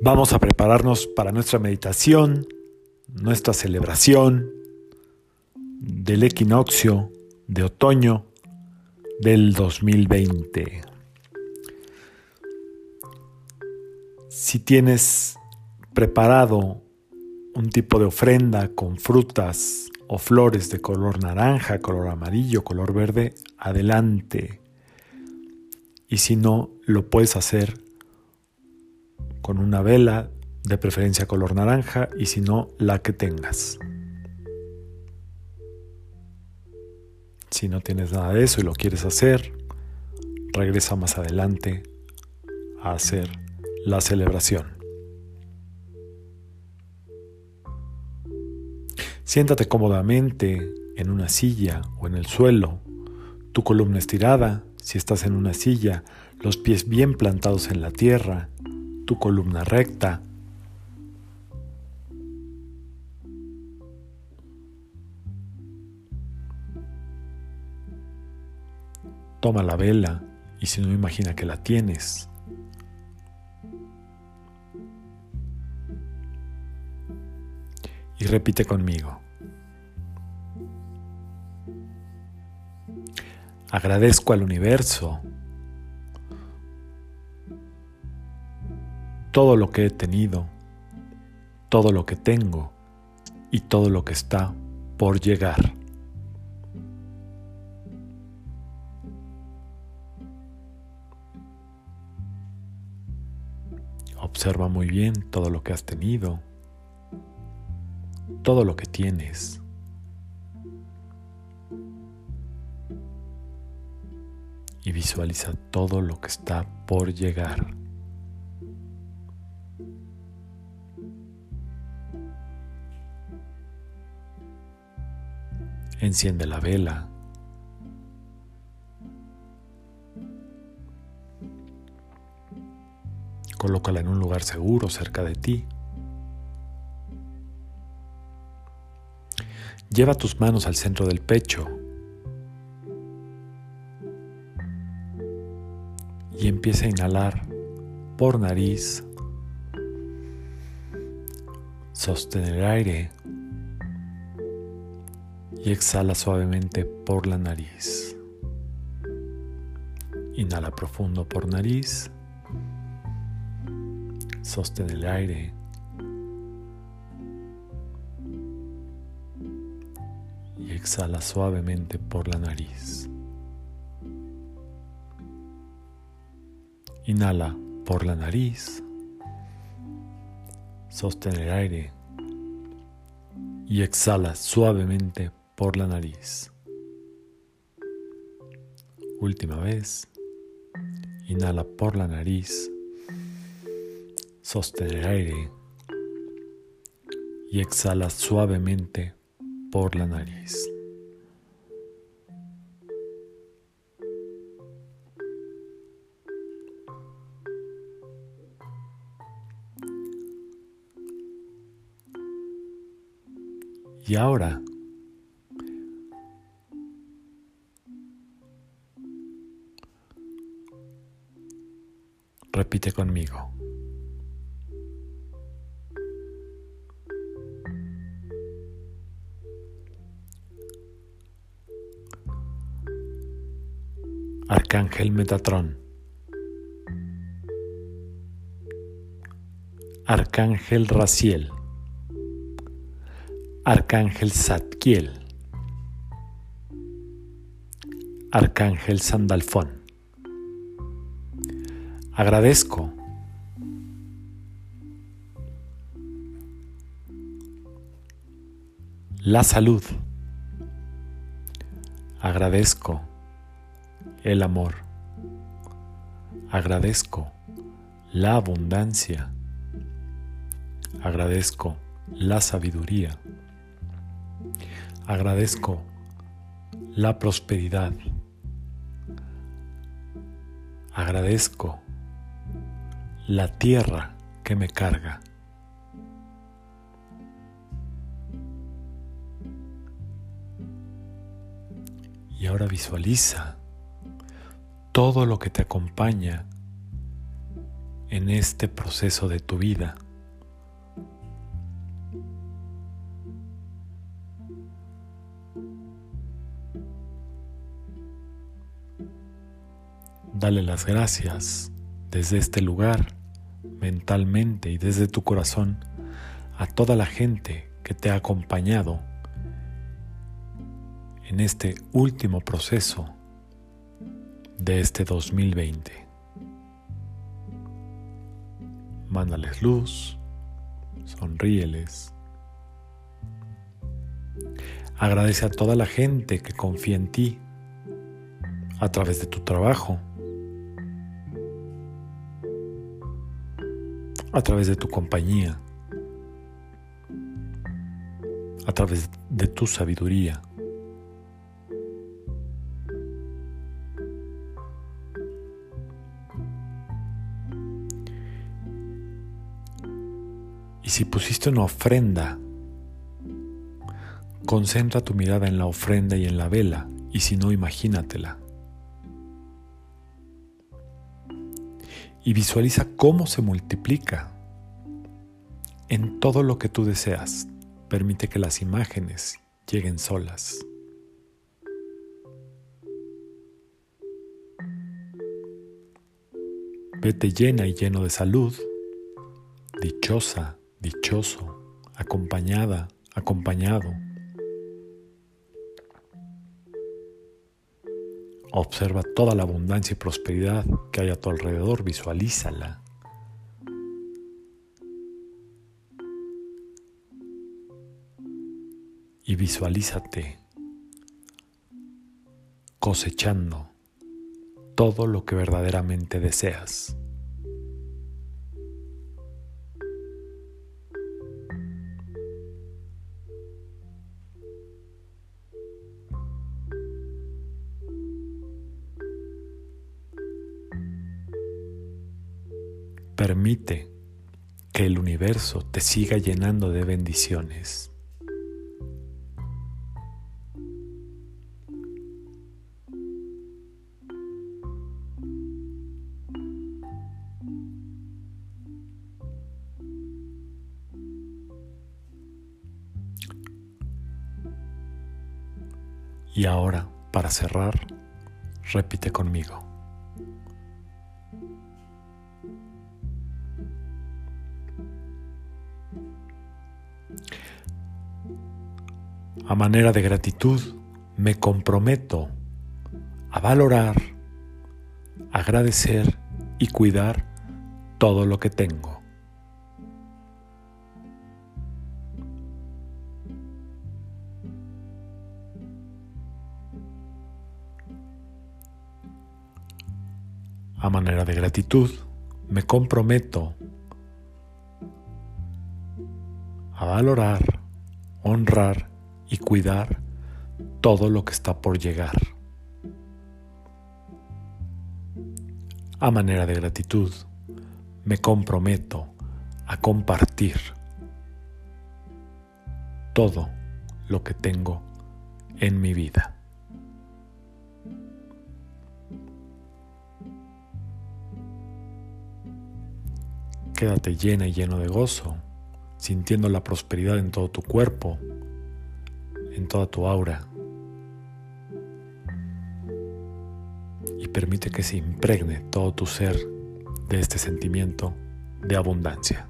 Vamos a prepararnos para nuestra meditación, nuestra celebración del equinoccio de otoño del 2020. Si tienes preparado un tipo de ofrenda con frutas o flores de color naranja, color amarillo, color verde, adelante. Y si no, lo puedes hacer con una vela, de preferencia color naranja, y si no, la que tengas. Si no tienes nada de eso y lo quieres hacer, regresa más adelante a hacer la celebración. Siéntate cómodamente en una silla o en el suelo, tu columna estirada, si estás en una silla, los pies bien plantados en la tierra, tu columna recta. Toma la vela y si no imagina que la tienes. Y repite conmigo. Agradezco al universo todo lo que he tenido, todo lo que tengo y todo lo que está por llegar. Observa muy bien todo lo que has tenido, todo lo que tienes. Y visualiza todo lo que está por llegar. Enciende la vela. Colócala en un lugar seguro cerca de ti. Lleva tus manos al centro del pecho y empieza a inhalar por nariz. Sostener el aire y exhala suavemente por la nariz. Inhala profundo por nariz. Sostén el aire. Y exhala suavemente por la nariz. Inhala por la nariz. Sostén el aire. Y exhala suavemente por la nariz. Última vez. Inhala por la nariz. Sostén el aire. Y exhala suavemente por la nariz. Y ahora Repite conmigo. Arcángel Metatrón. Arcángel Raciel. Arcángel Zadkiel. Arcángel Sandalfón. Agradezco. La salud. Agradezco el amor. Agradezco la abundancia. Agradezco la sabiduría. Agradezco la prosperidad. Agradezco la tierra que me carga. Y ahora visualiza todo lo que te acompaña en este proceso de tu vida. Dale las gracias desde este lugar, mentalmente y desde tu corazón, a toda la gente que te ha acompañado en este último proceso de este 2020. Mándales luz, sonríeles. Agradece a toda la gente que confía en ti a través de tu trabajo, a través de tu compañía, a través de tu sabiduría. Y si pusiste una ofrenda, concentra tu mirada en la ofrenda y en la vela, y si no, imagínatela. Y visualiza cómo se multiplica en todo lo que tú deseas. Permite que las imágenes lleguen solas. Vete llena y lleno de salud, dichosa, dichoso, acompañada, acompañado. Observa toda la abundancia y prosperidad que hay a tu alrededor, visualízala. Y visualízate cosechando todo lo que verdaderamente deseas. Que el universo te siga llenando de bendiciones. Y ahora, para cerrar, repite conmigo. A manera de gratitud, me comprometo a valorar, agradecer y cuidar todo lo que tengo. A manera de gratitud, me comprometo a valorar, honrar y cuidar todo lo que está por llegar. A manera de gratitud, me comprometo a compartir todo lo que tengo en mi vida. Quédate llena y lleno de gozo, sintiendo la prosperidad en todo tu cuerpo, en toda tu aura y permite que se impregne todo tu ser de este sentimiento de abundancia.